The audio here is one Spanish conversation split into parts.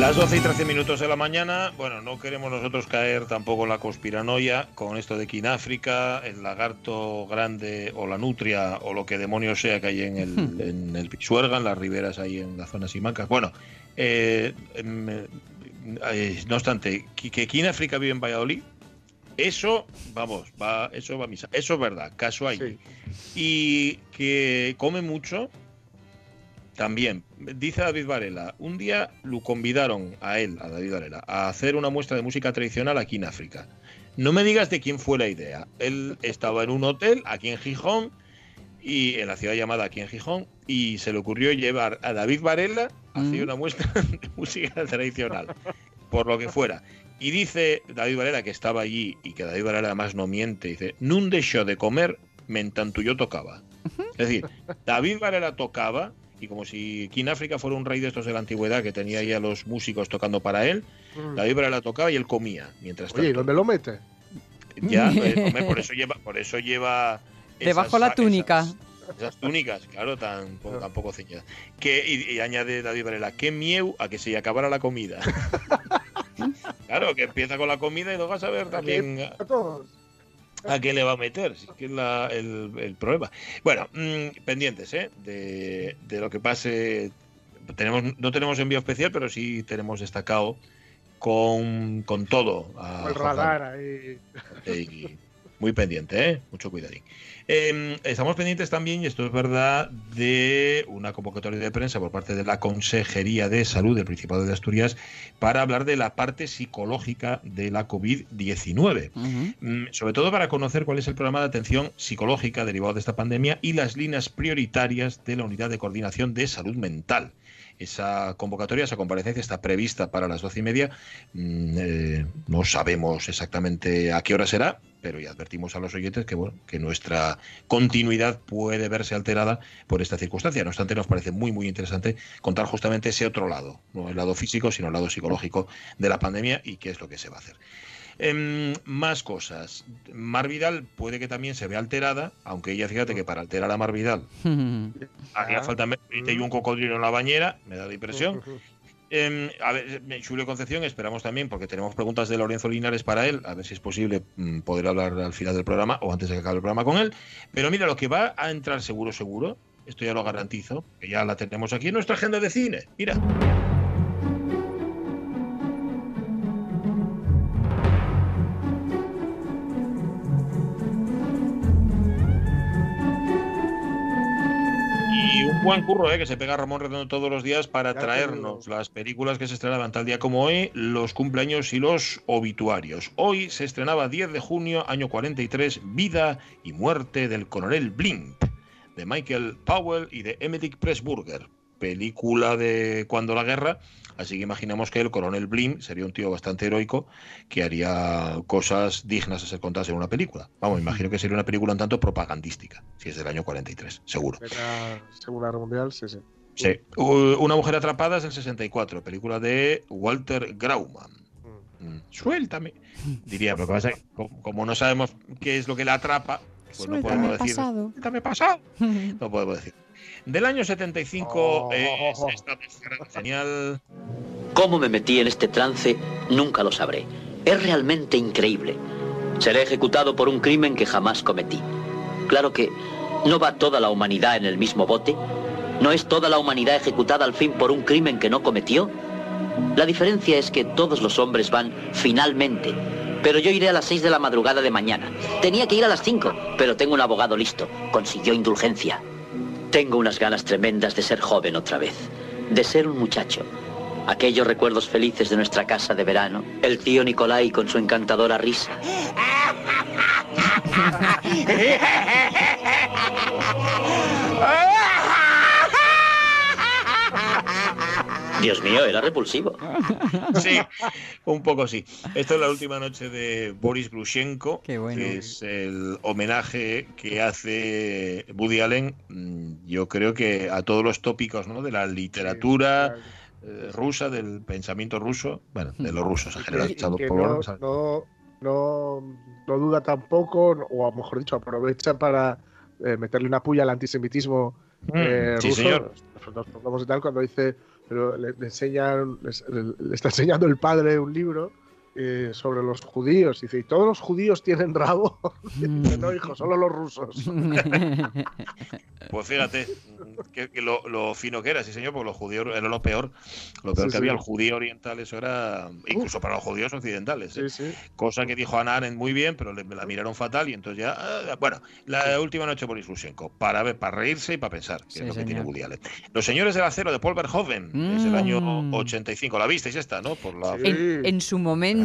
Las 12 y 13 minutos de la mañana, bueno, no queremos nosotros caer tampoco en la conspiranoia con esto de que en África el lagarto grande o la nutria o lo que demonios sea que hay en el, en el Pisuerga, en las riberas ahí en las zonas simancas. Bueno, eh, em, eh, no obstante, que, aquí en África vive en Valladolid, eso, vamos, va, eso va a misa. Eso es verdad, caso hay. Y que come mucho, también, dice David Varela, un día lo convidaron a él, a David Varela, a hacer una muestra de música tradicional aquí en África. No me digas de quién fue la idea. Él estaba en un hotel aquí en Gijón, y en la ciudad llamada aquí en Gijón, y se le ocurrió llevar a David Varela a hacer una muestra de música tradicional, por lo que fuera. Y dice David Varela, que estaba allí, y que David Varela además no miente, dice, nun dejó de comer mentanto yo tocaba. Es decir, David Varela tocaba y como si aquí en África fuera un rey de estos de la antigüedad que tenía ya los músicos tocando para él, Mm. la vibra la tocaba y él comía mientras Oye, ¿y dónde lo mete? Ya, hombre, por eso lleva, por eso lleva Debajo esas- la túnica. Esas, esas túnicas, claro, tan, po- tan poco ceñidas. Que, y, y añade David Varela, qué mieu a que se acabara la comida. claro, que empieza con la comida y luego vas a ver también A todos. A qué le va a meter, si es que es la- el, el problema. Bueno, mm, pendientes ¿eh? de, de lo que pase. Tenemos, no tenemos envío especial, pero sí tenemos destacado con, con todo. a el radar ahí. y muy pendiente, ¿eh? mucho cuidadín. Eh, estamos pendientes también, y esto es verdad, de una convocatoria de prensa por parte de la Consejería de Salud del Principado de Asturias para hablar de la parte psicológica de la COVID-19. Ujú. Mm, sobre todo para conocer cuál es el programa de atención psicológica derivado de esta pandemia y las líneas prioritarias de la Unidad de Coordinación de Salud Mental. Esa convocatoria, esa comparecencia está prevista para las doce y media. Mm, eh, no sabemos exactamente a qué hora será, pero ya advertimos a los oyentes que, bueno, que nuestra continuidad puede verse alterada por esta circunstancia. No obstante, nos parece muy, muy interesante contar justamente ese otro lado, no el lado físico, sino el lado psicológico de la pandemia y qué es lo que se va a hacer. Em, más cosas. Mar Vidal puede que también se vea alterada, aunque ella, fíjate que para alterar a Mar Vidal haría falta meterle un cocodrilo en la bañera, me da la impresión. Em, a ver, Julio Concepción, esperamos también, porque tenemos preguntas de Lorenzo Linares para él, a ver si es posible mm, poder hablar al final del programa o antes de que acabe el programa con él. Pero mira, lo que va a entrar seguro, seguro, esto ya lo garantizo, que ya la tenemos aquí en nuestra agenda de cine. Mira. Un buen curro, ¿eh? que se pega Ramón Redondo todos los días para Ya traernos las películas que se estrenaban tal día como hoy, los cumpleaños y los obituarios. Hoy se estrenaba 10 de junio, año 43, Vida y muerte del coronel Blimp, de Michael Powell y de Emmerich Pressburger. Película de cuando la guerra, así que imaginamos que el coronel Blimp sería un tío bastante heroico que haría cosas dignas de ser contadas en una película. Vamos, imagino que sería una película un tanto propagandística, si es del año 43, seguro. Segunda Guerra Mundial, sí, sí. Sí. Una mujer atrapada es el 64, película de Walter Grauman. Mm, Suéltame. Diría, pero pasa como, no sabemos qué es lo que la atrapa, pues no podemos decir. pasado. Suéltame pasado. No podemos decir. Del año 75 Oh. es esta genial. Cómo me metí en este trance, nunca lo sabré. Es realmente increíble. Seré ejecutado por un crimen que jamás cometí. Claro que no va toda la humanidad en el mismo bote, ¿No es toda la humanidad ejecutada al fin por un crimen que no cometió? La diferencia es que todos los hombres van finalmente. Pero yo iré a las 6 de la madrugada de mañana. Tenía que ir a las 5, pero tengo un abogado listo. Consiguió indulgencia. Tengo unas ganas tremendas de ser joven otra vez. De ser un muchacho. Aquellos recuerdos felices de nuestra casa de verano. El tío Nicolai con su encantadora risa. Dios mío, era repulsivo. Sí, un poco sí. Esta es la última noche de Boris Grushenko, Qué bueno. que es el homenaje que hace Woody Allen, mm, yo creo que a todos los tópicos ¿no? de la literatura eh, rusa, del pensamiento ruso, bueno, de los rusos en general. por no, no, no, no duda tampoco, o a lo mejor dicho, aprovecha para eh, meterle una puya al antisemitismo Mm, eh, sí, ruso. señor. Nos tal cuando dice, pero le, le le, le está enseñando el padre un libro eh, sobre los judíos. Y dice, ¿y todos los judíos tienen rabo? Dice, no, hijo, solo los rusos. Pues fíjate, que, que lo, lo fino que era, sí señor, porque los judíos era lo peor. Lo peor Sí, que sí. había, el judío oriental, eso era, incluso para los judíos occidentales. ¿eh? Sí, sí. Cosa que dijo Ana Arendt muy bien, pero le, la miraron fatal y entonces ya. ah, bueno, la última noche Boris Lushenko, para ver, para reírse y para pensar, que Sí, es lo que tiene. Woody Allen. Los señores del acero de Paul Verhoeven, es el año Mm. 85. ¿La visteis esta, no? Por la. Sí. En, en su momento,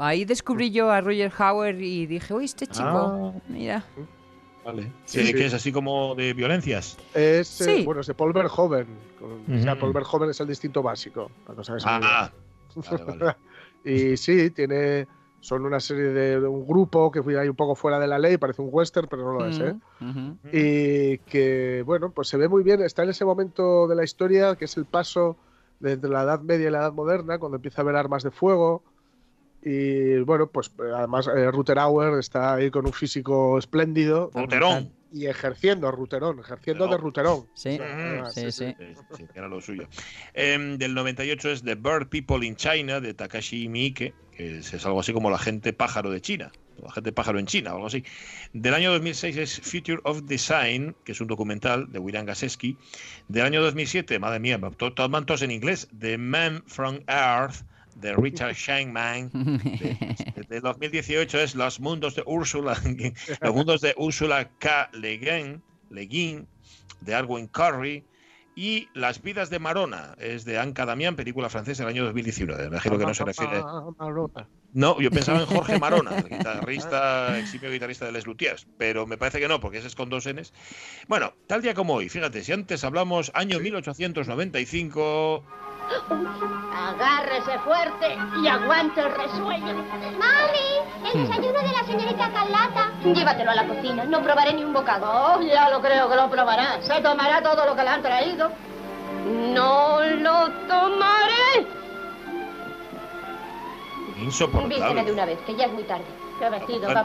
ahí descubrí yo a Roger Hauer y dije, uy, este chico, Ah. mira. Vale. Sí, Sí, sí. que es así como de violencias. Es, eh, Sí. bueno, es de Paul Verhoeven. con- O sea, Ujú. Paul Verhoven es el distinto básico. que me Ah, vale, vale. Y sí, tiene. Son una serie de, de un grupo que fui ahí un poco fuera de la ley, parece un western, pero no lo es, ¿eh? Mm. Y que, bueno, pues se ve muy bien, está en ese momento de la historia que es el paso de entre la Edad Media y la Edad Moderna, cuando empieza a haber armas de fuego. Y bueno, pues además eh, Ruterauer está ahí con un físico espléndido. Ruterón. Y ejerciendo, Ruterón, ejerciendo de Ruterón. Sí, Ah, sí, sí. Sí, sí, que era lo suyo. Em, del 98 es The Bird People in China, de Takashi Miike, que es, algo así como la gente pájaro de China, la gente pájaro en China, o algo así. Del año 2006 es Future of Design, que es un documental de William Gaseski. Del año 2007, madre mía, todos en inglés, The Man from Earth, de Richard Shankman. De, de 2018 es Los Mundos de Úrsula, Los Mundos de Úrsula K. Le Guin, Le Guin, de Arwen Curry. Y Las vidas de Marona, es de Anka Damián, película francesa del año 2019. Me imagino que no se refiere. No, yo pensaba en Jorge Marona, el guitarrista, eximio guitarrista de Les Luthiers, pero me parece que no, porque ese es con dos Ns. Bueno, tal día como hoy, fíjate, si antes hablamos año 1895, Agárrese fuerte y aguante el resuello. ¡Mami! El desayuno de la señorita Carlata. Llévatelo a la cocina, no probaré ni un bocado. Oh, ya lo creo que lo probará. Se tomará todo lo que le han traído. No lo tomaré. Vísteme de insoportable. una vez, que ya es muy tarde. La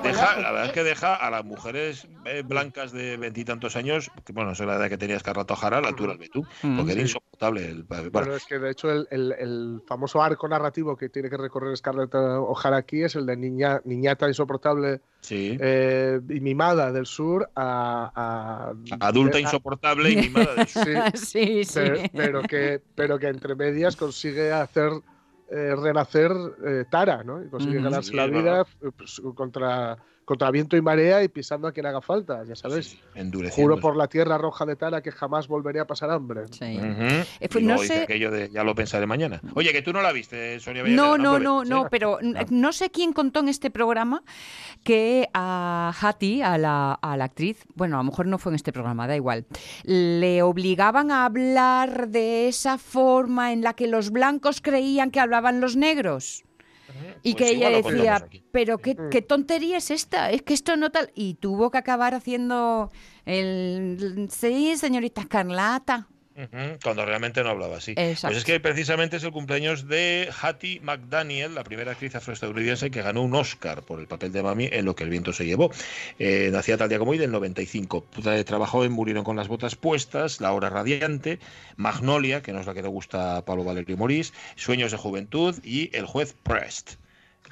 verdad es que deja a las mujeres eh, blancas de veintitantos años, que bueno, esa es la edad que tenía Escarlata O'Hara, la altura del tú, porque era insoportable. El, bueno, Bueno, es que de hecho el, el- el famoso arco narrativo que tiene que recorrer Scarlett O'Hara aquí es el de niña, niñata insoportable sí. eh, y mimada del sur a, a- Adulta insoportable y mimada de su- sí, sí, sí. pero, pero que, pero que entre medias consigue hacer eh, renacer eh, Tara, ¿no? Y consigue ganarse Sí, la vida pues, contra, contra viento y marea y pisando a quien haga falta, ya sabéis. sí, endureciendo. Juro por la tierra roja de Tara que jamás volveré a pasar hambre. Sí. Ujú. Eh, pues Y no sé- aquello de ya lo pensaré mañana. Oye, que tú no la viste, Sonia Villarreal, No, no, Pobre. no, ¿Sí? no, pero n- no sé quién contó en este programa que a Hattie, a la, a la actriz, bueno, a lo mejor no fue en este programa, da igual, le obligaban a hablar de esa forma en la que los blancos creían que hablaban los negros. Y Pues que ella decía, pero qué, qué tontería es esta, es que esto no tal. Y tuvo que acabar haciendo el... Sí, señorita Escarlata. Cuando realmente no hablaba así. Exacto. Pues es que precisamente es el cumpleaños de Hattie McDaniel, la primera actriz afroestadounidense que ganó un Oscar por el papel de Mami en Lo que el viento se llevó. Eh, nacía tal día como hoy del 95. Puta, Trabajó en Murieron con las botas puestas, La hora radiante, Magnolia, que no es la que le gusta a Pablo Valerio Morís, Sueños de juventud y El juez Prest.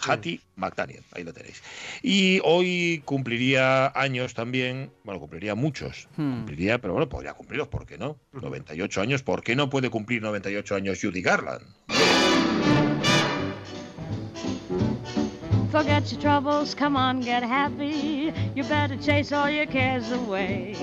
Hattie McDaniel, ahí lo tenéis. Y hoy cumpliría años también, bueno, cumpliría muchos, Hmm. cumpliría, pero bueno, podría cumplirlos, ¿por qué no? 98 años, ¿por qué no puede cumplir 98 años Judy Garland? Forget your troubles, come on, get happy. You better chase all your cares away.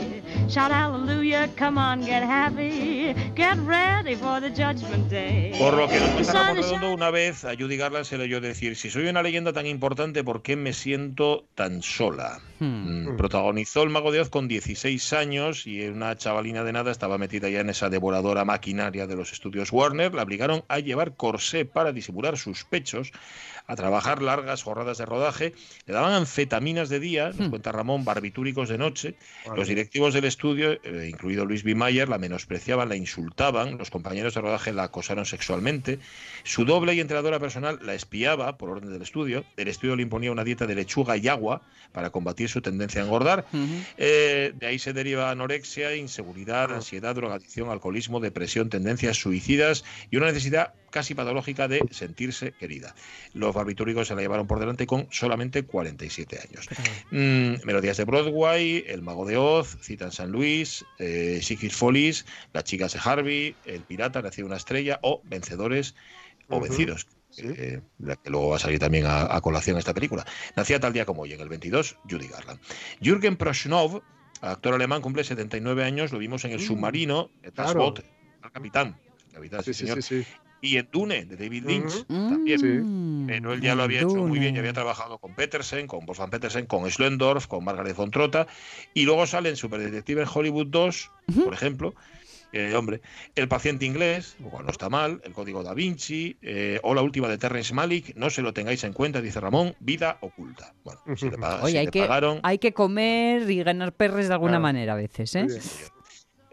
Shout hallelujah, come on, get happy. Get ready for the judgment day. Por lo que nos is Redondo, una vez a Judy Garland se le oyó decir, si soy una leyenda tan importante, ¿por qué me siento tan sola? Hmm. Mm, Protagonizó El Mago de Oz con 16 años y una chavalina de nada estaba metida ya en esa devoradora maquinaria de los estudios Warner. La obligaron a llevar corsé para disimular sus pechos, a trabajar largas jornadas de rodaje. Le daban anfetaminas de día, nos cuenta Ramón, barbitúricos de noche. Los directivos del estudio, eh, incluido Luis B. Mayer, la menospreciaban, la insultaban. Los compañeros de rodaje la acosaron sexualmente. Su doble y entrenadora personal la espiaba por orden del estudio. El estudio le imponía una dieta de lechuga y agua para combatir su tendencia a engordar. Eh, de ahí se deriva anorexia, inseguridad, ansiedad, drogadicción, alcoholismo, depresión, tendencias suicidas y una necesidad casi patológica de sentirse querida. Los barbitúricos se la llevaron por delante con solamente 47 años. Mm, melodías de Broadway, El Mago de Oz, Cita en San Luis, eh, Sigrid Follies, Las chicas de Harvey, El Pirata, Nació una estrella o Vencedores o. Vencidos. eh, que luego va a salir también a, a colación esta película. Nacía tal día como hoy, en el 22, Judy Garland. Jürgen Proschnov, actor alemán, cumple 79 años, lo vimos en el Mm, submarino, el claro. Bot, al capitán. capitán Sí, sí, sí, señor. Sí, sí. Y en Dune, de David Lynch, Ujú. también. Mm, Pero él ya lo había hecho muy bien, ya había trabajado con Petersen, con Wolfgang Petersen, con Schlendorf, con Margaret von Trotta, y luego sale en Superdetective en Hollywood 2, por ejemplo, eh, hombre, El paciente inglés, lo cual no está mal, El código da Vinci, eh, o la última de Terrence Malick, no se lo tengáis en cuenta, dice Ramón, Vida oculta. Bueno, si le, Oye, si hay le que, pagaron... hay que comer y ganar perres de alguna Claro. manera a veces, ¿eh? Bien.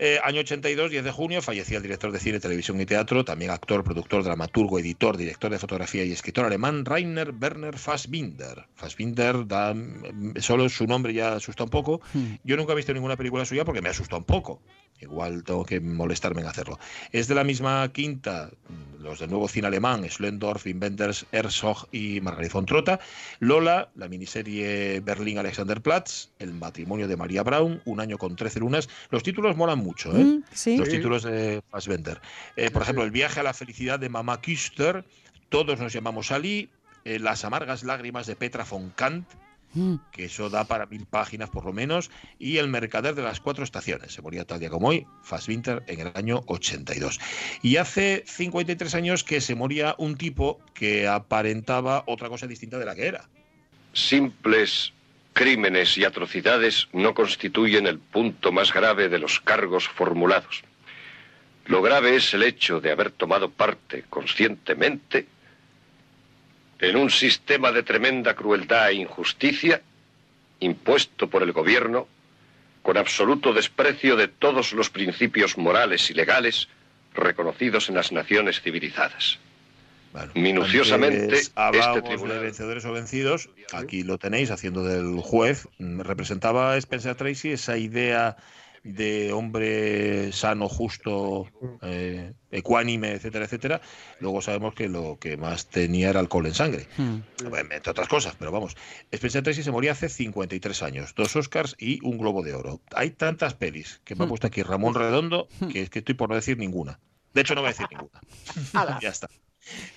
Eh, año 82, 10 de junio, fallecía el director de cine, televisión y teatro, también actor, productor, dramaturgo, editor, director de fotografía y escritor alemán, Rainer Werner Fassbinder. Fassbinder, da, mm, solo su nombre ya asusta un poco. Hmm. Yo nunca he visto ninguna película suya porque me asusta un poco. Igual tengo que molestarme en hacerlo. Es de la misma quinta, mm, los del nuevo cine alemán, Schlendorf, Wim Wenders, Herzog y Margaret von Trotta. Lola, la miniserie Berlín Alexanderplatz, El matrimonio de María Braun, Un año con 13 lunas. Los títulos molan mucho, ¿eh? Mm, sí. Los títulos de Fassbender. Eh, por ejemplo, El viaje a la felicidad de Mamá Küster, Todos nos llamamos Ali, eh, Las amargas lágrimas de Petra von Kant, Mm. que eso da para mil páginas por lo menos, y El mercader de las cuatro estaciones. Se moría tal día como hoy, Fassbinder, en el año 82. Y hace 53 años que se moría un tipo que aparentaba otra cosa distinta de la que era. Simples crímenes y atrocidades no constituyen el punto más grave de los cargos formulados. Lo grave es el hecho de haber tomado parte conscientemente en un sistema de tremenda crueldad e injusticia impuesto por el gobierno con absoluto desprecio de todos los principios morales y legales reconocidos en las naciones civilizadas. Bueno, Minuciosamente, este tribunal- de vencedores o vencidos. Aquí lo tenéis haciendo del juez. Mm, Representaba Spencer Tracy esa idea de hombre sano, justo, eh, ecuánime, etcétera, etcétera. Luego sabemos que lo que más tenía era alcohol en sangre, Mm. entre otras cosas, pero vamos. Spencer Tracy se moría hace 53 años, dos Oscars y un Globo de Oro. Hay tantas pelis que me ha puesto aquí Ramón Redondo que es que estoy por no decir ninguna. De hecho, no voy a decir ninguna. ya está.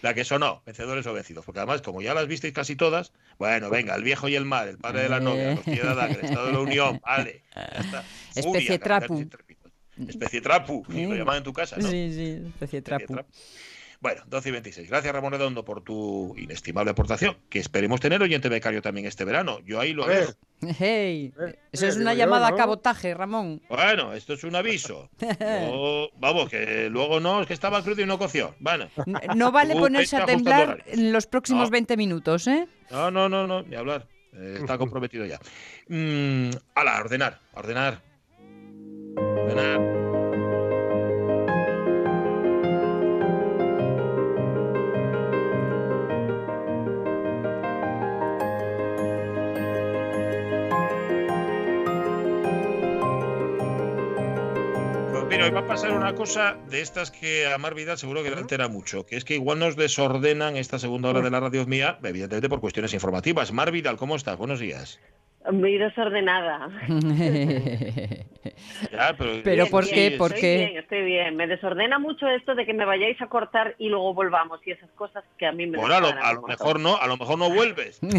La que sonó, vencedores o vencidos. Porque además, como ya las visteis casi todas, bueno, venga, el viejo y el mal, el padre de la novia, los tíos de el estado de la unión, vale, ya está. Especie trapu. Especie trapu, lo Mm. llaman en tu casa, ¿no? Sí, sí, especie trapu. Bueno, 12 y 26. Gracias, Ramón Redondo, por tu inestimable aportación, que esperemos tener oyente becario también este verano. Yo ahí lo dejo. Hey, eso es una llamada a cabotaje, Ramón. Bueno, esto es un aviso. No, vamos, que luego no, es que estaba crudo y no coció. Bueno, No vale Tú ponerse a temblar en los próximos No. 20 minutos, ¿eh? No, no, no, no, ni hablar. Eh, está comprometido ya. Mm, ala, ordenar, ordenar. Ordenar. Mira, va a pasar una cosa de estas que a Mar Vidal seguro que le altera mucho, que es que igual nos desordenan esta segunda hora de la radio mía, evidentemente por cuestiones informativas. Mar Vidal, ¿cómo estás? Buenos días. Muy desordenada. Ya, pero Pero ¿por qué? ¿Por estoy qué? bien, estoy bien. Me desordena mucho esto de que me vayáis a cortar y luego volvamos y esas cosas que a mí me Bueno, a lo, a mejor no, a lo mejor no vuelves. no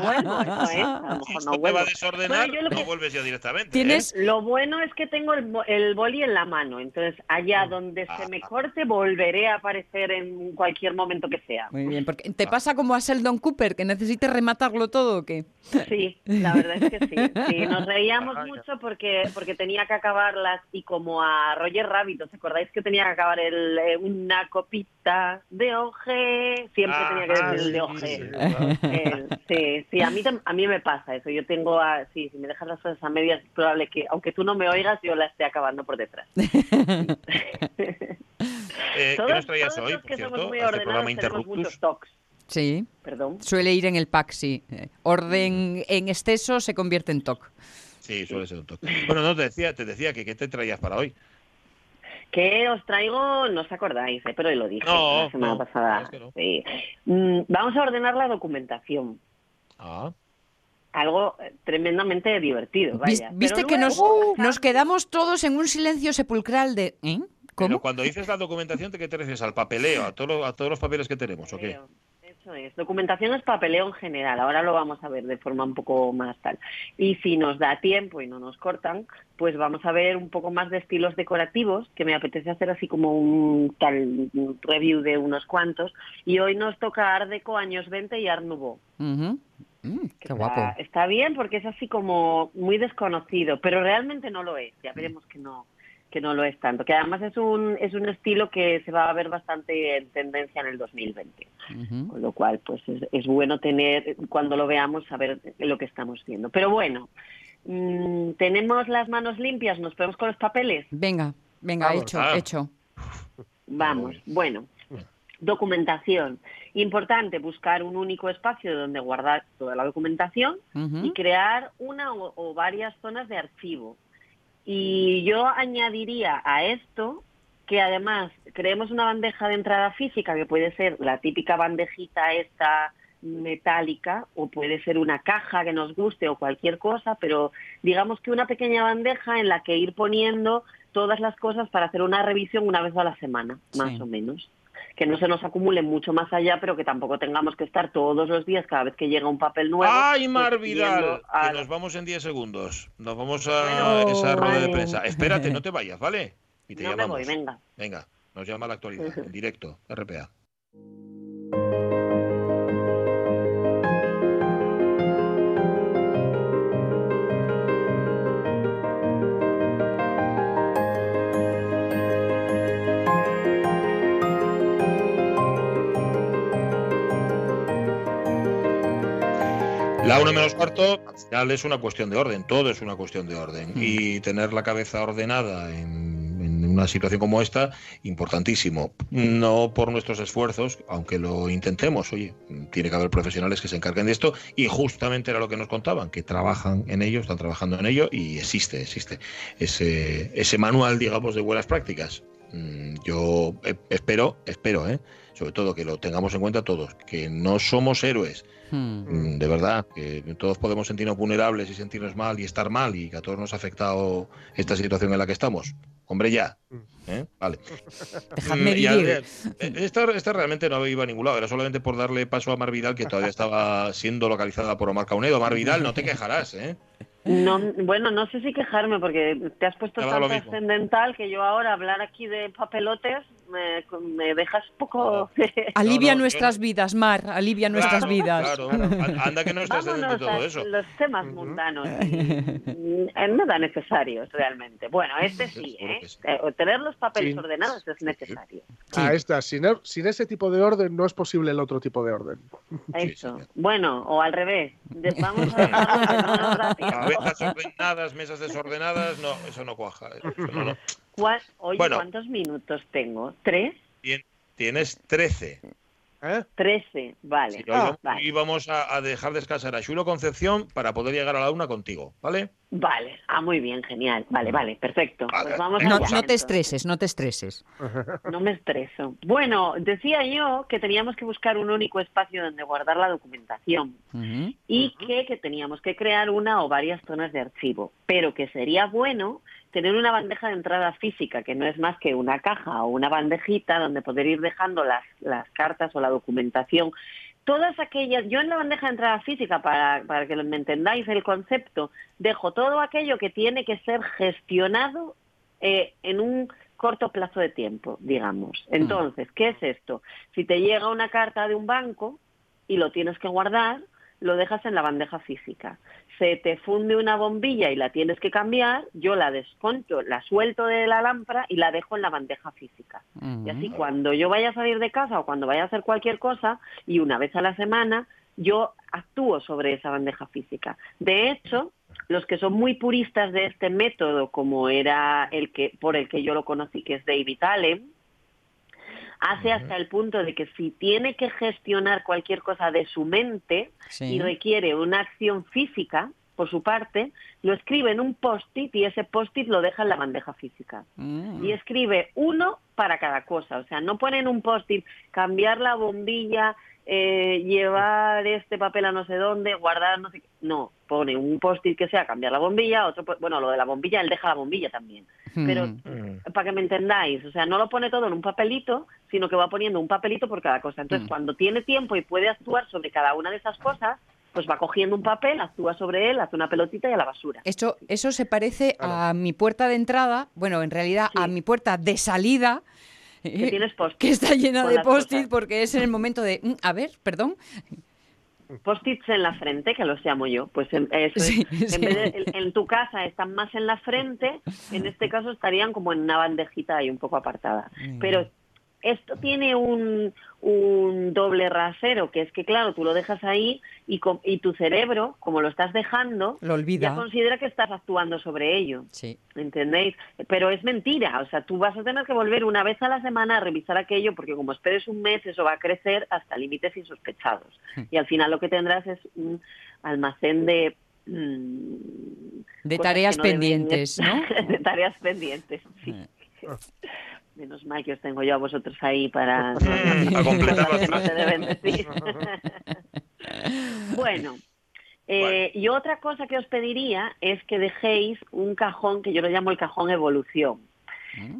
vuelvo, eso es, a lo mejor no te vuelvo. va a desordenar, Bueno, no vuelves ya directamente. ¿eh? Tienes- Lo bueno es que tengo el, bo- el boli en la mano, entonces allá donde se me corte volveré a aparecer en cualquier momento que sea. Muy bien, porque ¿te pasa como a Sheldon Cooper, que necesites rematarlo todo o qué? Sí, la verdad es que sí. sí nos reíamos ya. mucho porque porque tenía que acabarlas y como a Roger Rabbit, ¿os acordáis que tenía que acabar el, eh, una copita de oje? Siempre tenía que Ajá, decir el de oje. sí, claro. Eh, sí, sí, a mí, a mí me pasa eso. Yo tengo, a, sí, si me dejas las cosas a medias, es probable que, aunque tú no me oigas, yo la esté acabando por detrás. Eh, ¿Qué Todos- nos traías todos hoy, los por somos muy este ordenados programa tenemos muchos tocs. Sí, Perdón. suele ir en el pack, sí. Orden en exceso se convierte en TOC. Sí, suele ser un toque. Bueno, no, te decía, te decía que qué te traías para hoy. ¿Qué os traigo? No os acordáis, ¿eh? pero lo dije No, la semana no, pasada. es que no. Sí. Mm, vamos a ordenar la documentación. Ah, Algo eh, tremendamente divertido, ¿Vis- vaya. ¿Viste Pero que nos, luego- nos quedamos todos en un silencio sepulcral de... ¿eh? Pero cuando dices la documentación, ¿te qué te refieres? ¿Al papeleo? ¿A, todo- a todos los papeles que tenemos o qué? Eso es. Documentación es papeleo en general. Ahora lo vamos a ver de forma un poco más tal. Y si nos da tiempo y no nos cortan, pues vamos a ver un poco más de estilos decorativos, que me apetece hacer así como un tal un review de unos cuantos. Y hoy nos toca Art Deco años 20 y Art Nouveau. Mm, qué Está- guapo. Está bien porque es así como muy desconocido, pero realmente no lo es. Ya veremos que no que no lo es tanto. Que además es un es un estilo que se va a ver bastante en tendencia en el 2020. Ujú. Con lo cual, pues es, es bueno tener, cuando lo veamos, saber lo que estamos viendo. Pero bueno, mm, tenemos las manos limpias, nos ponemos con los papeles. Venga, venga, Vamos. hecho, hecho. Vamos, bueno. Documentación. Importante buscar un único espacio donde guardar toda la documentación y crear una o, o varias zonas de archivo. Y yo añadiría a esto que además creemos una bandeja de entrada física que puede ser la típica bandejita esta metálica o puede ser una caja que nos guste o cualquier cosa, pero digamos que una pequeña bandeja en la que ir poniendo todas las cosas para hacer una revisión una vez a la semana, más o menos. Que no se nos acumule mucho más allá, pero que tampoco tengamos que estar todos los días, cada vez que llega un papel nuevo. ¡Ay, pues, Mar viendo Vidal! a- Que nos vamos en 10 segundos. Nos vamos a Bueno, esa rueda de prensa. Espérate, no te vayas, ¿vale? Y te No me voy, venga. Venga, nos llama la actualidad, en directo, RPA. La 1 menos cuarto, al final es una cuestión de orden, todo es una cuestión de orden. Y tener la cabeza ordenada en, en una situación como esta, importantísimo. No por nuestros esfuerzos, aunque lo intentemos, oye, tiene que haber profesionales que se encarguen de esto, y justamente era lo que nos contaban, que trabajan en ello, están trabajando en ello, y existe, existe ese, ese manual, digamos, de buenas prácticas. Mm, Yo eh, espero, espero, ¿eh? sobre todo que lo tengamos en cuenta todos, que no somos héroes, Hmm. Mm, De verdad, que todos podemos sentirnos vulnerables y sentirnos mal y estar mal y que a todos nos ha afectado esta situación en la que estamos. Hombre, ya. ¿eh? Vale. Dejadme Mm, vivir. ver, eh, esta, esta realmente no iba a ningún lado, era solamente por darle paso a Mar Vidal, que todavía estaba siendo localizada por Omar Caunedo. Mar Vidal, no te quejarás, ¿eh? No, bueno, no sé si quejarme porque te has puesto tan trascendental que yo ahora hablar aquí de papelotes me, me dejas poco... Alivia no, nuestras vidas, Mar, alivia nuestras Claro, vidas. Claro, anda que no estás de Vámonos todo a eso. los temas mundanos y, eh, nada necesarios realmente. Bueno, este sí, ¿eh? sí. Eh, Tener los papeles Sí. ordenados es necesario. Ah, esta, sin, er- sin ese tipo de orden no es posible el otro tipo de orden. Eso. Bueno, o al revés. De- Vamos a. Cabezas ordenadas, mesas desordenadas, no, eso no cuaja. eso no, no. ¿Cuál- Oye, Bueno. ¿cuántos minutos tengo? ¿Tres? Tien- Tienes 13. ¿Eh? Trece, vale. Sí, hoy vamos- vale. hoy vamos a, a dejar descansar a Chulo Concepción para poder llegar a la una contigo, ¿vale? Vale, ah, muy bien, genial. Vale, vale, perfecto. Pues vamos No, allá, no te estreses, no te estreses. No me estreso. Bueno, decía yo que teníamos que buscar un único espacio donde guardar la documentación y que, que teníamos que crear una o varias zonas de archivo, pero que sería bueno tener una bandeja de entrada física, que no es más que una caja o una bandejita donde poder ir dejando las, las cartas o la documentación. Todas aquellas, yo en la bandeja de entrada física, para, para que me entendáis el concepto, dejo todo aquello que tiene que ser gestionado eh, en un corto plazo de tiempo, digamos. Entonces, ¿qué es esto? Si te llega una carta de un banco y lo tienes que guardar, lo dejas en la bandeja física. Se te funde una bombilla y la tienes que cambiar, yo la desconcho, la suelto de la lámpara y la dejo en la bandeja física. Y así cuando yo vaya a salir de casa o cuando vaya a hacer cualquier cosa, y una vez a la semana, yo actúo sobre esa bandeja física. De hecho, los que son muy puristas de este método, como era el que por el que yo lo conocí, que es David Allen, hace hasta el punto de que si tiene que gestionar cualquier cosa de su mente Sí. y requiere una acción física por su parte, lo escribe en un post-it y ese post-it lo deja en la bandeja física. Mm. Y escribe uno para cada cosa, o sea, no pone en un post-it cambiar la bombilla, eh, llevar este papel a no sé dónde, guardar no sé qué. No, pone un post-it que sea cambiar la bombilla, otro, bueno, lo de la bombilla, él deja la bombilla también. Pero Mm. para que me entendáis, o sea, no lo pone todo en un papelito, sino que va poniendo un papelito por cada cosa. Entonces, Mm. cuando tiene tiempo y puede actuar sobre cada una de esas cosas, pues va cogiendo un papel, actúa sobre él, hace una pelotita y a la basura. Eso, eso se parece a mi puerta de entrada, bueno, en realidad a mi puerta de salida, Que eh, tienes post que está llena de post-it porque es en el momento de, mm, a ver, perdón. Post-its en la frente, que los llamo yo. Pues en, eso es. Sí, En, sí. vez de- en- en tu casa están más en la frente, en este caso estarían como en una bandejita ahí un poco apartada. Pero esto tiene un, un doble rasero, que es que, claro, tú lo dejas ahí y, y tu cerebro, como lo estás dejando, Lo olvida. ya considera que estás actuando sobre ello. Sí. ¿Entendéis? Pero es mentira, o sea, tú vas a tener que volver una vez a la semana a revisar aquello porque como esperes un mes eso va a crecer hasta límites insospechados. Hmm. Y al final lo que tendrás es un almacén de... mm, De tareas deben pendientes, de tareas pendientes, sí. Menos mal que os tengo yo a vosotros ahí para... A completar cosas que no se deben decir. bueno, eh, y otra cosa que os pediría es que dejéis un cajón que yo lo llamo el cajón evolución.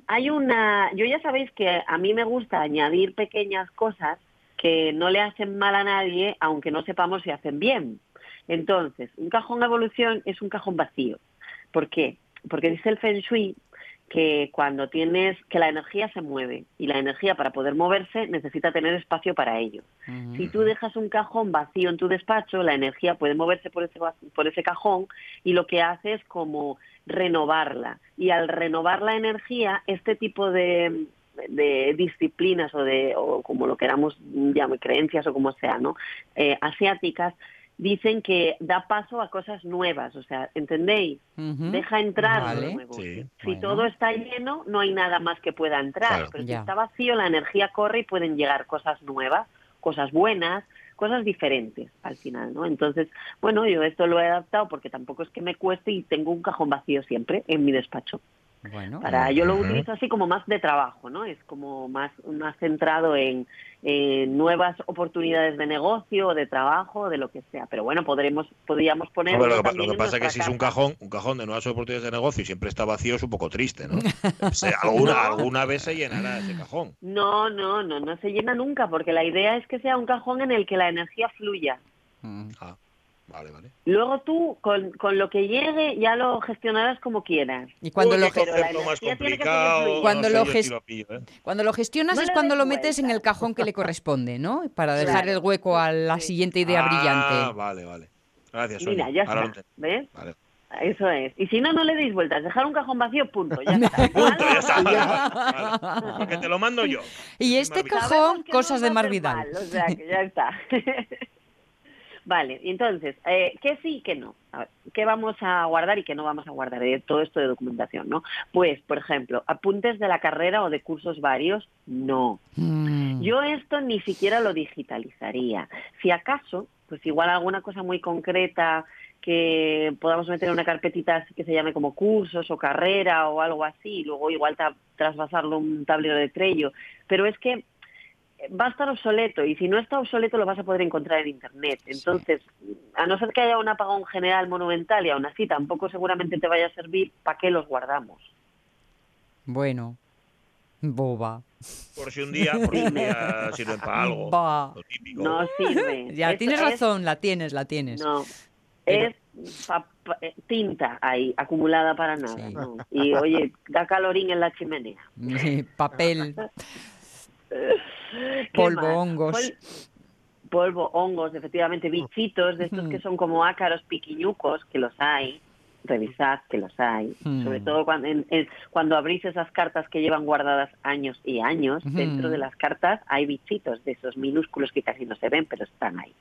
Hay una, yo ya sabéis que a mí me gusta añadir pequeñas cosas que no le hacen mal a nadie, aunque no sepamos si hacen bien. Entonces, un cajón evolución es un cajón vacío. ¿Por qué? Porque dice el Feng Shui que cuando tienes que la energía se mueve y la energía para poder moverse necesita tener espacio para ello. Si tú dejas un cajón vacío en tu despacho, la energía puede moverse por ese, por ese cajón y lo que hace es como renovarla. Y al renovar la energía, este tipo de, de disciplinas o de o como lo queramos llamar, creencias o como sea, ¿no? Eh, asiáticas, dicen que da paso a cosas nuevas. O sea, ¿entendéis? Deja entrar Vale. lo nuevo. Sí. Si Bueno. todo está lleno, no hay nada más que pueda entrar. Claro. Pero Ya. si está vacío, la energía corre y pueden llegar cosas nuevas, cosas buenas, cosas diferentes al final, ¿no? Entonces, bueno, yo esto lo he adaptado porque tampoco es que me cueste y tengo un cajón vacío siempre en mi despacho. Bueno, Para, yo lo utilizo así como más de trabajo, ¿no? Es como más, más centrado en, en nuevas oportunidades de negocio, o de trabajo, de lo que sea. Pero bueno, podremos, podríamos poner. Lo que, pa- lo que pasa es que si es un cajón, un cajón de nuevas oportunidades de negocio y siempre está vacío es un poco triste, ¿no? O sea, alguna, No. alguna vez se llenará ese cajón. No, no, no, no se llena nunca, porque la idea es que sea un cajón en el que la energía fluya. Mm. Ah, vale, vale. Luego tú, con, con lo que llegue, ya lo gestionarás como quieras. Y cuando Uy, lo. Cuando no lo sé yo ges- si lo pillo, ¿eh? cuando lo gestionas No es cuando lo metes en el cajón que le corresponde, ¿no? Para Claro. dejar el hueco a la Sí. siguiente idea Ah, brillante. vale, vale. Gracias, Mira, ya está. ¿Ves? Vale. Eso es. Y si no, no le deis vueltas. Dejar un cajón vacío, punto. Ya está. Punto, ya está. Vale, vale, vale. Porque te lo mando yo. Y Es este cajón, no cosas os de va a Mar hacer Vidal. mal, o sea, que ya está. vale, entonces, eh, ¿qué sí y qué no? Ver, ¿Qué vamos a guardar y qué no vamos a guardar de todo esto de documentación, no? Pues, por ejemplo, apuntes de la carrera o de cursos varios, no. Mm. Yo esto ni siquiera lo digitalizaría. Si acaso, pues igual alguna cosa muy concreta que podamos meter una carpetita que se llame como cursos o carrera o algo así, y luego igual tra- trasvasarlo a un tablero de Trello. Pero es que va a estar obsoleto y si no está obsoleto lo vas a poder encontrar en internet. Entonces, a no ser que haya un apagón general monumental y aún así tampoco seguramente te vaya a servir, ¿para qué los guardamos? Bueno, boba. Por si un día, por si un día sirven para algo. Va. Lo típico. No sirve. Ya Es- tienes es- razón, la tienes, la tienes. No, Pero- es pa- pa- eh, tinta ahí, acumulada para nada. Sí. ¿no? Y oye, da calorín en la chimenea. Papel, ¿Qué polvo, más? hongos. Pol- polvo, hongos, efectivamente, bichitos de estos que son como ácaros piquiñucos, que los hay. Revisad que los hay. Mm. Sobre todo cuando, en- en- cuando abrís esas cartas que llevan guardadas años y años, dentro de las cartas hay bichitos de esos minúsculos que casi no se ven, pero están ahí.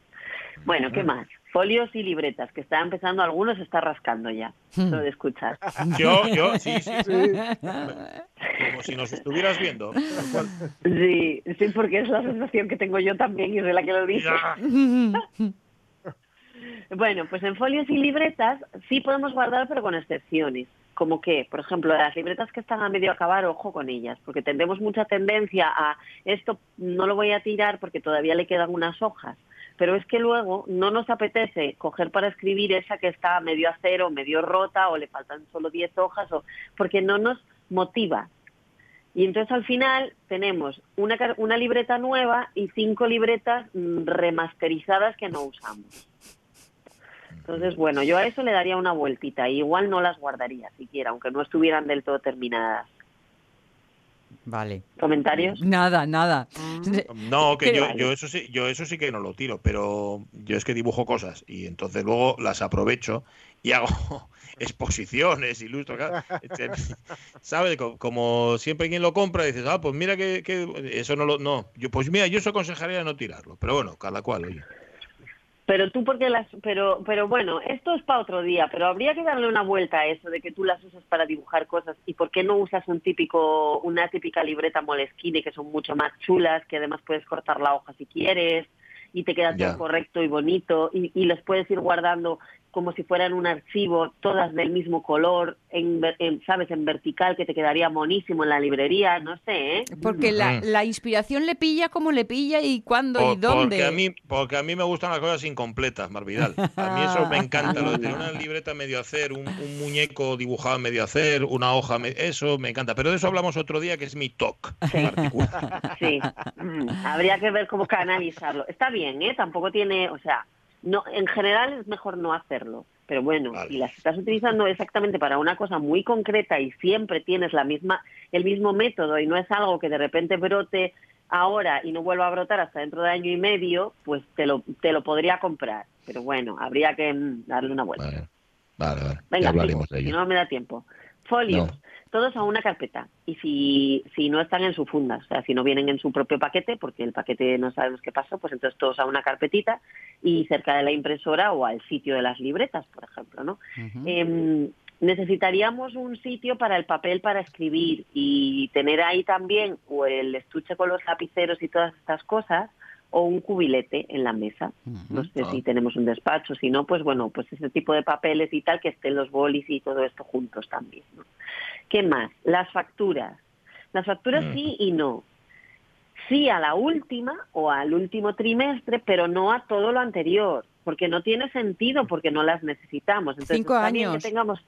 Bueno, ¿qué más? Folios y libretas, que está empezando, algunos se está rascando ya, solo de escuchar. Yo, yo, sí, sí. Como si nos estuvieras viendo. Sí, sí, porque es la sensación que tengo yo también y es de la que lo dice. Bueno, pues en folios y libretas sí podemos guardar, pero con excepciones. Como que, por ejemplo, las libretas que están a medio acabar, ojo con ellas, porque tendemos mucha tendencia a esto no lo voy a tirar porque todavía le quedan unas hojas. Pero es que luego no nos apetece coger para escribir esa que está medio a cero, medio rota o le faltan solo 10 hojas, o, porque no nos motiva. Y entonces al final tenemos una, una libreta nueva y cinco libretas mm, remasterizadas que no usamos. Entonces, bueno, yo a eso le daría una vueltita. Igual no las guardaría siquiera, aunque no estuvieran del todo terminadas. Vale. ¿Comentarios? Nada, nada. No, que yo, vale. yo eso sí, yo eso sí que no lo tiro, pero yo es que dibujo cosas y entonces luego las aprovecho y hago exposiciones, ilustro. Este, ¿sabes? Co- Como siempre quien lo compra dices, ah, pues mira que, que eso no lo, no, yo pues mira, yo eso aconsejaría no tirarlo, pero bueno, cada cual, oye. Pero tú porque las pero pero bueno, esto es para otro día, pero habría que darle una vuelta a eso de que tú las usas para dibujar cosas y por qué no usas un típico una típica libreta Moleskine que son mucho más chulas, que además puedes cortar la hoja si quieres y te queda Ya. todo correcto y bonito y, y las puedes ir guardando como si fueran un archivo, todas del mismo color, en, ver- en, sabes, en vertical que te quedaría monísimo en la librería, no sé, ¿eh? Porque la, la inspiración le pilla como le pilla y cuándo y dónde. Porque a mí, porque a mí me gustan las cosas incompletas, Marvidal. A mí eso me encanta, lo de tener una libreta medio hacer, un, un muñeco dibujado medio hacer, una hoja, me- eso me encanta. Pero de eso hablamos otro día, que es mi talk particular. Sí, Mm, habría que ver cómo canalizarlo. Está bien, ¿eh? Tampoco tiene, o sea, no, en general es mejor no hacerlo. Pero bueno, si las estás utilizando exactamente para una cosa muy concreta y siempre tienes la misma, el mismo método y no es algo que de repente brote ahora y no vuelva a brotar hasta dentro de año y medio, pues te lo, te lo podría comprar. Pero bueno, habría que mm, darle una vuelta. Vale, vale, vale. Venga, ya hablaremos de si ello. no me da tiempo. Folios, No. Todos a una carpeta. Y si, si no están en su funda, o sea, si no vienen en su propio paquete, porque el paquete no sabemos qué pasó, pues entonces todos a una carpetita y cerca de la impresora o al sitio de las libretas, por ejemplo, ¿no? Em, necesitaríamos un sitio para el papel para escribir y tener ahí también o el estuche con los lapiceros y todas estas cosas o un cubilete en la mesa. No sé si tenemos un despacho, si no, pues bueno, pues ese tipo de papeles y tal, que estén los bolis y todo esto juntos también. ¿no? ¿Qué más? Las facturas. Las facturas sí y no. Sí a la última o al último trimestre, pero no a todo lo anterior, porque no tiene sentido, porque no las necesitamos. Entonces, Cinco años. que tengamos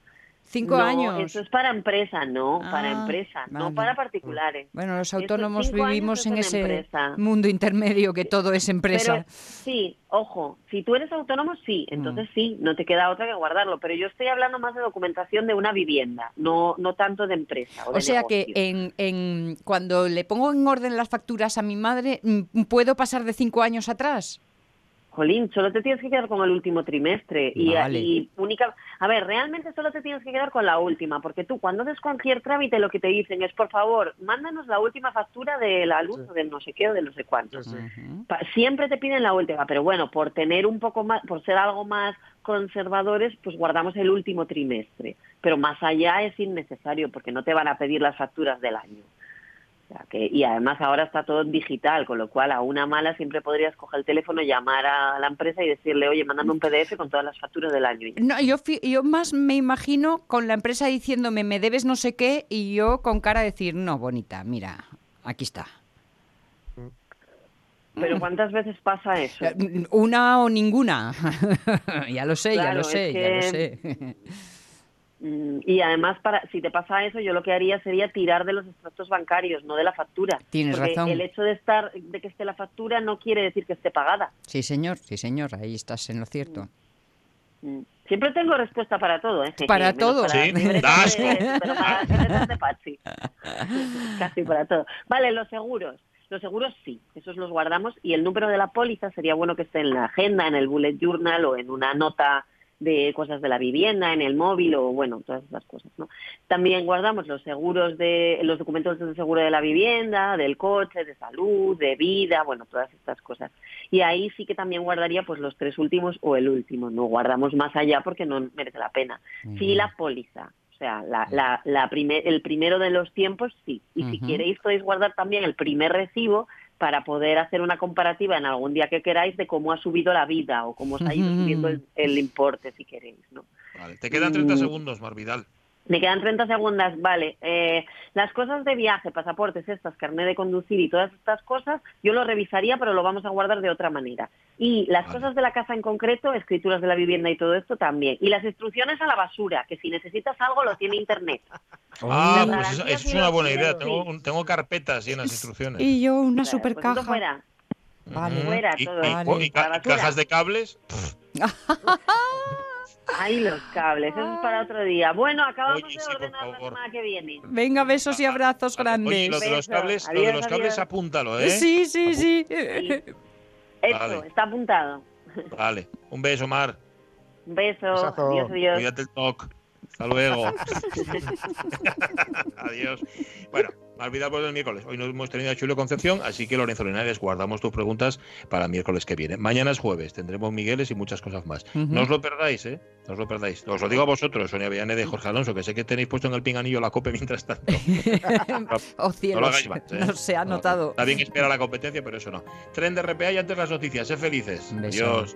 Cinco No, años. Eso es para empresa, no, para Ah, empresa, no para particulares. Bueno, los autónomos vivimos en ese empresa. mundo intermedio que todo es empresa. Pero sí, ojo, si tú eres autónomo, sí, Mm. entonces sí, no te queda otra que guardarlo. Pero yo estoy hablando más de documentación de una vivienda, no, no tanto de empresa. O, O de sea que en, en- cuando le pongo en orden las facturas a mi madre, mm, ¿puedo pasar de cinco años atrás? Jolín, solo te tienes que quedar con el último trimestre y, Vale. y única, a ver, realmente solo te tienes que quedar con la última, porque tú cuando haces cualquier trámite lo que te dicen es, por favor, mándanos la última factura de la luz o del no sé qué o del no sé cuánto. Pa- Siempre te piden la última, pero bueno, por tener un poco más, por ser algo más conservadores, pues guardamos el último trimestre. Pero más allá es innecesario porque no te van a pedir las facturas del año. O sea que, y además ahora está todo digital, con lo cual a una mala siempre podrías coger el teléfono, llamar a la empresa y decirle, oye, mándame un PDF con todas las facturas del año. No, yo, yo más me imagino con la empresa diciéndome me debes no sé qué y yo con cara de decir, no, bonita, mira, aquí está. Pero ¿cuántas veces pasa eso? Eh, Una o ninguna. ya lo sé, ya lo sé, ya lo sé. Mm, Y además, para, si te pasa eso, yo lo que haría sería tirar de los extractos bancarios, no de la factura. Tienes Porque razón. el hecho de estar, de que esté la factura no quiere decir que esté pagada. Sí, señor, sí, señor, ahí estás en lo cierto. Mm. Siempre tengo respuesta para todo, ¿eh? Para Menos todo. para Sí, de- pero para de Patsy. Casi para todo. Vale, los seguros. Los seguros sí, esos los guardamos y el número de la póliza sería bueno que esté en la agenda, en el bullet journal o en una nota de cosas de la vivienda, en el móvil o bueno, todas esas cosas, ¿no? También guardamos los seguros de los documentos de seguro de la vivienda, del coche, de salud, de vida, bueno, todas estas cosas. Y ahí sí que también guardaría pues los tres últimos o el último, no guardamos más allá porque no merece la pena. Sí la póliza, o sea, la, la, la primer- el primero de los tiempos sí. Y si queréis podéis guardar también el primer recibo para poder hacer una comparativa en algún día que queráis de cómo ha subido la vida o cómo os ha ido subiendo el, el importe si queréis, ¿no? Vale, te quedan 30 Mm. segundos, Marvidal. Me quedan 30 segundos, vale. Eh, las cosas de viaje, pasaportes, estas, carnet de conducir y todas estas cosas, yo lo revisaría, pero lo vamos a guardar de otra manera. Y las Vale. cosas de la casa en concreto, escrituras de la vivienda y todo esto también. Y las instrucciones a la basura, que si necesitas algo lo tiene internet. Ah, pues esa es una buena idea. Tengo, sí. un- tengo carpetas llenas de instrucciones. Y yo una super pues eso caja. fuera. Vale. Fuera y, todo. y- Vale. y basura. cajas de cables. Ahí los cables, eso es para otro día. Bueno, acabamos Oye, de sí, ordenar la semana que viene. Venga, besos y abrazos Oye, grandes. lo de los cables, lo de Adiós, los cables apúntalo, ¿eh? Sí, sí, sí. Sí. Eso, Vale. está apuntado. Vale. Un beso, Mar. Un beso. Besazo. Adiós, adiós. Cuídate el toc. Hasta luego. Adiós. Bueno, vida por el miércoles. Hoy no hemos tenido a Julio Concepción, así que Lorenzo Linares, guardamos tus preguntas para el miércoles que viene. Mañana es jueves, tendremos Migueles y muchas cosas más. No os lo perdáis, ¿eh? No os lo perdáis. Os lo digo a vosotros, Sonia Villaneda y Jorge Alonso, que sé que tenéis puesto en el pinganillo la cope mientras tanto. oh, No lo hagáis más, ¿eh? No se ha No, notado. Está bien que espera la competencia, pero eso no. Tren de RPA y antes las noticias. Sé felices. Beso. Adiós.